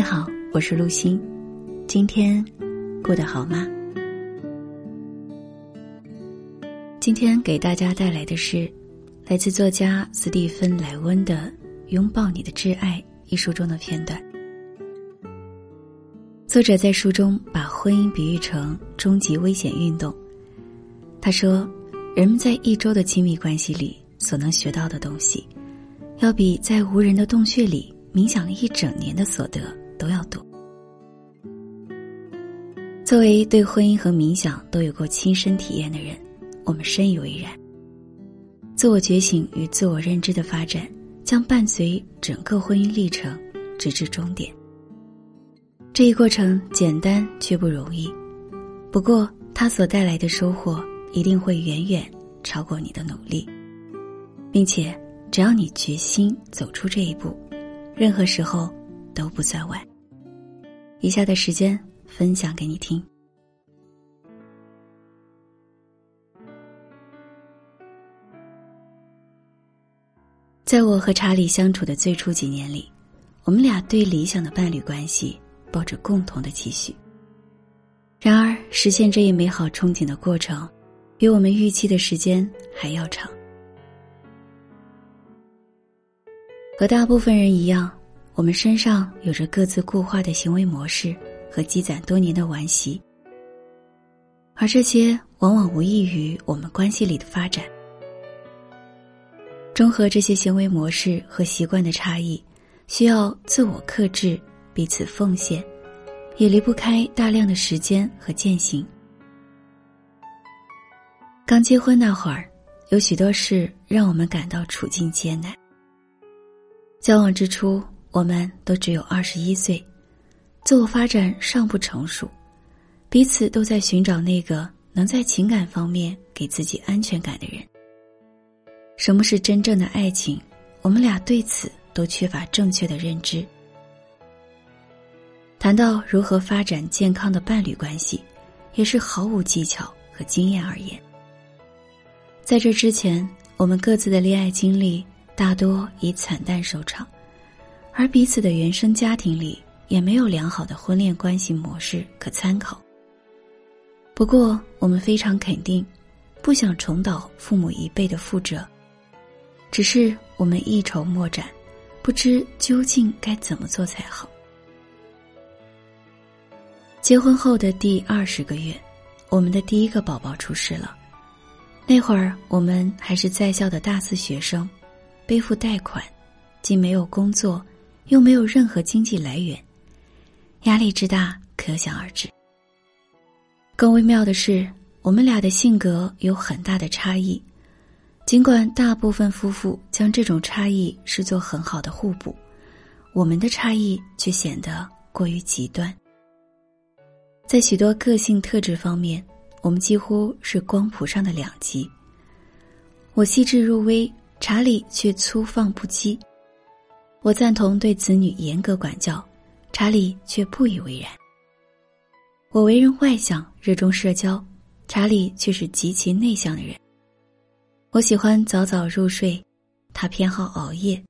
你好，我是陆欣，今天过得好吗？今天给大家带来的是来自作家斯蒂芬·莱温的《拥抱你的挚爱》一书中的片段。作者在书中把婚姻比喻成终极危险运动。他说，人们在一周的亲密关系里所能学到的东西，要比在无人的洞穴里冥想了一整年的所得。都要读。作为对婚姻和冥想都有过亲身体验的人，我们深以为然。自我觉醒与自我认知的发展，将伴随整个婚姻历程，直至终点。这一过程简单却不容易，不过它所带来的收获一定会远远超过你的努力，并且只要你决心走出这一步，任何时候都不算晚。以下的时间分享给你听。在我和查理相处的最初几年里，我们俩对理想的伴侣关系抱着共同的期许。然而，实现这一美好憧憬的过程，比我们预期的时间还要长。和大部分人一样。我们身上有着各自固化的行为模式和积攒多年的顽习，而这些往往无异于我们关系里的发展。中和这些行为模式和习惯的差异，需要自我克制、彼此奉献，也离不开大量的时间和践行。刚结婚那会儿，有许多事让我们感到处境艰难。交往之初。我们都只有二十一岁，自我发展尚不成熟，彼此都在寻找那个能在情感方面给自己安全感的人。什么是真正的爱情？我们俩对此都缺乏正确的认知。谈到如何发展健康的伴侣关系，也是毫无技巧和经验而言。在这之前，我们各自的恋爱经历大多以惨淡收场。而彼此的原生家庭里也没有良好的婚恋关系模式可参考。不过，我们非常肯定，不想重蹈父母一辈的覆辙，只是我们一筹莫展，不知究竟该怎么做才好。结婚后的第二十个月，我们的第一个宝宝出世了。那会儿，我们还是在校的大四学生，背负贷款，既没有工作。又没有任何经济来源，压力之大可想而知。更微妙的是，我们俩的性格有很大的差异，尽管大部分夫妇将这种差异视作很好的互补，我们的差异却显得过于极端。在许多个性特质方面，我们几乎是光谱上的两极。我细致入微，查理却粗放不羁。我赞同对子女严格管教，查理却不以为然。我为人外向，热衷社交，查理却是极其内向的人。我喜欢早早入睡，他偏好熬夜。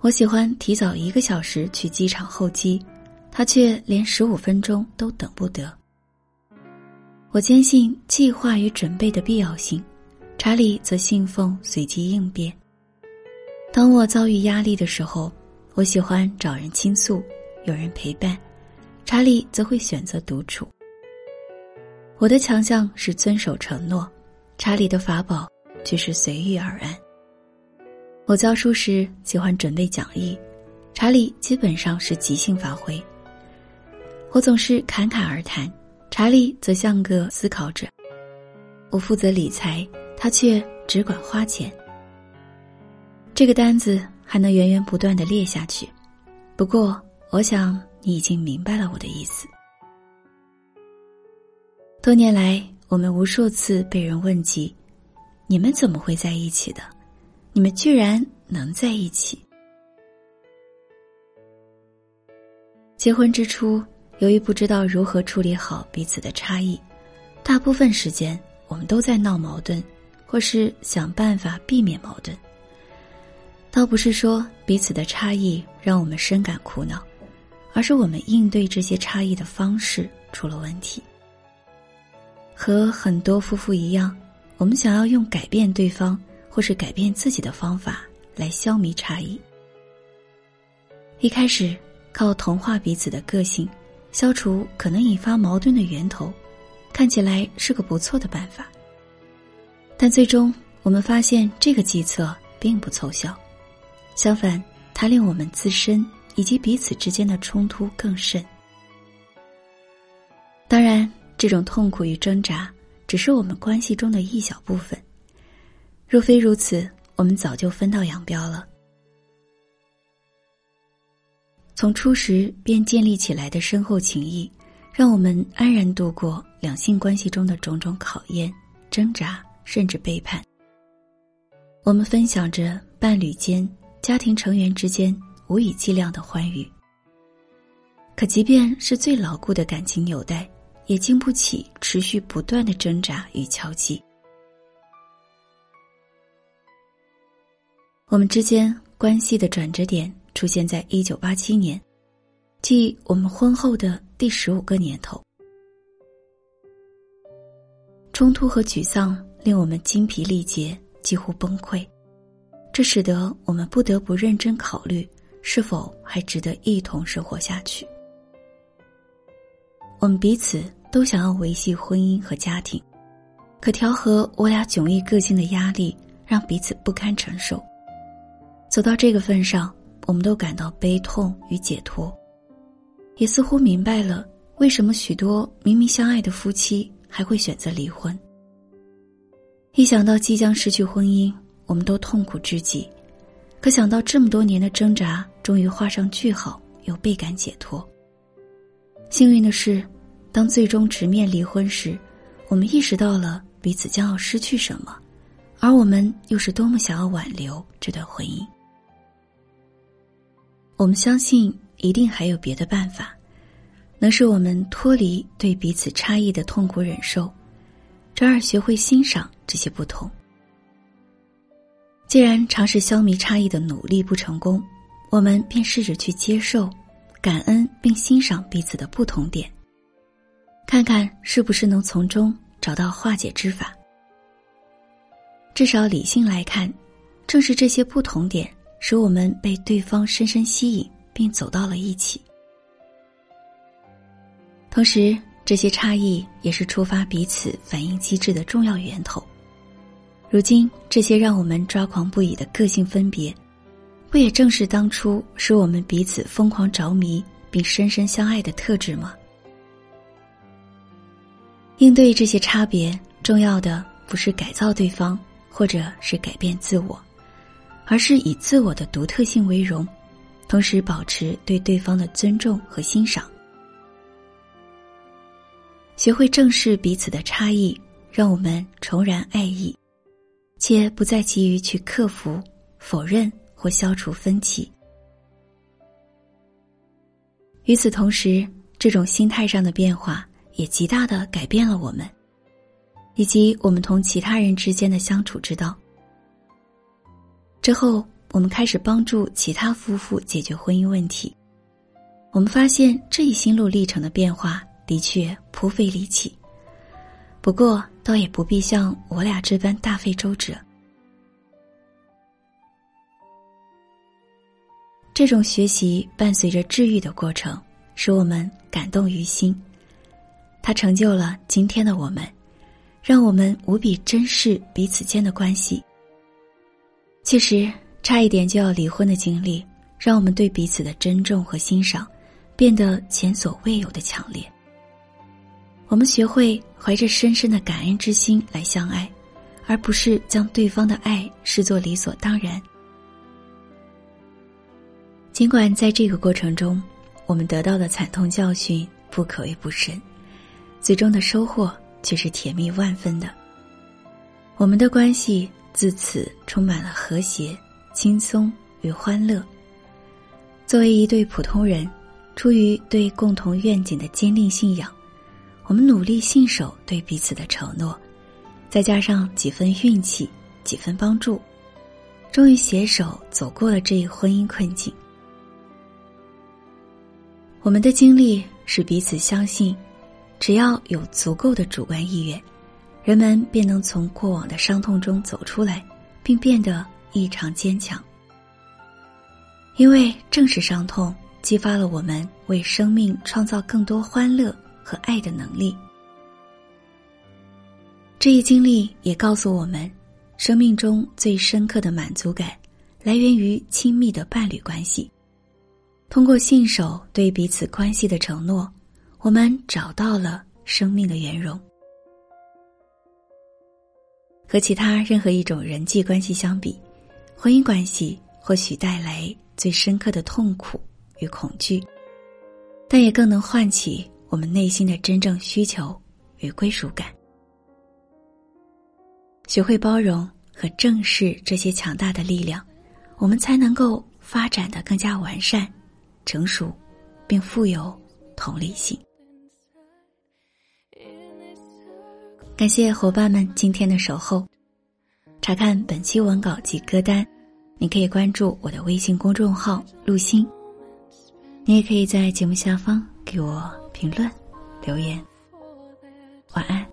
我喜欢提早一个小时去机场候机，他却连十五分钟都等不得。我坚信计划与准备的必要性，查理则信奉随机应变。当我遭遇压力的时候，我喜欢找人倾诉，有人陪伴；查理则会选择独处。我的强项是遵守承诺，查理的法宝却是随遇而安。我教书时喜欢准备讲义，查理基本上是即兴发挥。我总是侃侃而谈，查理则像个思考者。我负责理财，他却只管花钱。这个单子还能源源不断的列下去，不过我想你已经明白了我的意思。多年来，我们无数次被人问及：“你们怎么会在一起的？你们居然能在一起？”结婚之初，由于不知道如何处理好彼此的差异，大部分时间我们都在闹矛盾，或是想办法避免矛盾。倒不是说彼此的差异让我们深感苦恼，而是我们应对这些差异的方式出了问题。和很多夫妇一样，我们想要用改变对方或是改变自己的方法来消弭差异。一开始靠同化彼此的个性，消除可能引发矛盾的源头，看起来是个不错的办法。但最终我们发现这个计策并不凑效，相反，它令我们自身以及彼此之间的冲突更甚。当然。这种痛苦与挣扎，只是我们关系中的一小部分。若非如此，我们早就分道扬镳了。从初时便建立起来的深厚情谊，让我们安然度过两性关系中的种种考验、挣扎，甚至背叛。我们分享着伴侣间、家庭成员之间无以计量的欢愉。可即便是最牢固的感情纽带。也经不起持续不断的挣扎与敲击。我们之间关系的转折点出现在一九八七年，即我们婚后的第十五个年头。冲突和沮丧令我们精疲力竭，几乎崩溃，这使得我们不得不认真考虑是否还值得一同生活下去。我们彼此都想要维系婚姻和家庭，可调和我俩迥异个性的压力让彼此不堪承受。走到这个份上，我们都感到悲痛与解脱，也似乎明白了为什么许多明明相爱的夫妻还会选择离婚。一想到即将失去婚姻，我们都痛苦至极；可想到这么多年的挣扎终于画上句号，又倍感解脱。幸运的是。当最终直面离婚时，我们意识到了彼此将要失去什么，而我们又是多么想要挽留这段婚姻。我们相信一定还有别的办法，能使我们脱离对彼此差异的痛苦忍受，转而学会欣赏这些不同。既然尝试消弭差异的努力不成功，我们便试着去接受、感恩并欣赏彼此的不同点。看看是不是能从中找到化解之法。至少理性来看，正是这些不同点使我们被对方深深吸引，并走到了一起。同时，这些差异也是触发彼此反应机制的重要源头。如今，这些让我们抓狂不已的个性分别，不也正是当初使我们彼此疯狂着迷并深深相爱的特质吗？应对这些差别，重要的不是改造对方，或者是改变自我，而是以自我的独特性为荣，同时保持对对方的尊重和欣赏。学会正视彼此的差异，让我们重燃爱意，且不再急于去克服、否认或消除分歧。与此同时，这种心态上的变化。也极大的改变了我们，以及我们同其他人之间的相处之道。之后，我们开始帮助其他夫妇解决婚姻问题。我们发现这一心路历程的变化的确颇费力气，不过倒也不必像我俩这般大费周折。这种学习伴随着治愈的过程，使我们感动于心。它成就了今天的我们，让我们无比珍视彼此间的关系。其实，差一点就要离婚的经历，让我们对彼此的珍重和欣赏变得前所未有的强烈。我们学会怀着深深的感恩之心来相爱，而不是将对方的爱视作理所当然。尽管在这个过程中，我们得到的惨痛教训不可谓不深。最终的收获却是甜蜜万分的。我们的关系自此充满了和谐、轻松与欢乐。作为一对普通人，出于对共同愿景的坚定信仰，我们努力信守对彼此的承诺，再加上几分运气、几分帮助，终于携手走过了这一婚姻困境。我们的经历使彼此相信，只要有足够的主观意愿，人们便能从过往的伤痛中走出来，并变得异常坚强。因为正是伤痛，激发了我们为生命创造更多欢乐和爱的能力。这一经历也告诉我们，生命中最深刻的满足感，来源于亲密的伴侣关系。通过信守对彼此关系的承诺，我们找到了生命的圆融。和其他任何一种人际关系相比，婚姻关系或许带来最深刻的痛苦与恐惧，但也更能唤起我们内心的真正需求与归属感。学会包容和正视这些强大的力量，我们才能够发展的更加完善。成熟，并富有同理心。感谢伙伴们今天的守候。查看本期文稿及歌单，你可以关注我的微信公众号“陆星”。你也可以在节目下方给我评论留言。晚安。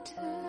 lighter.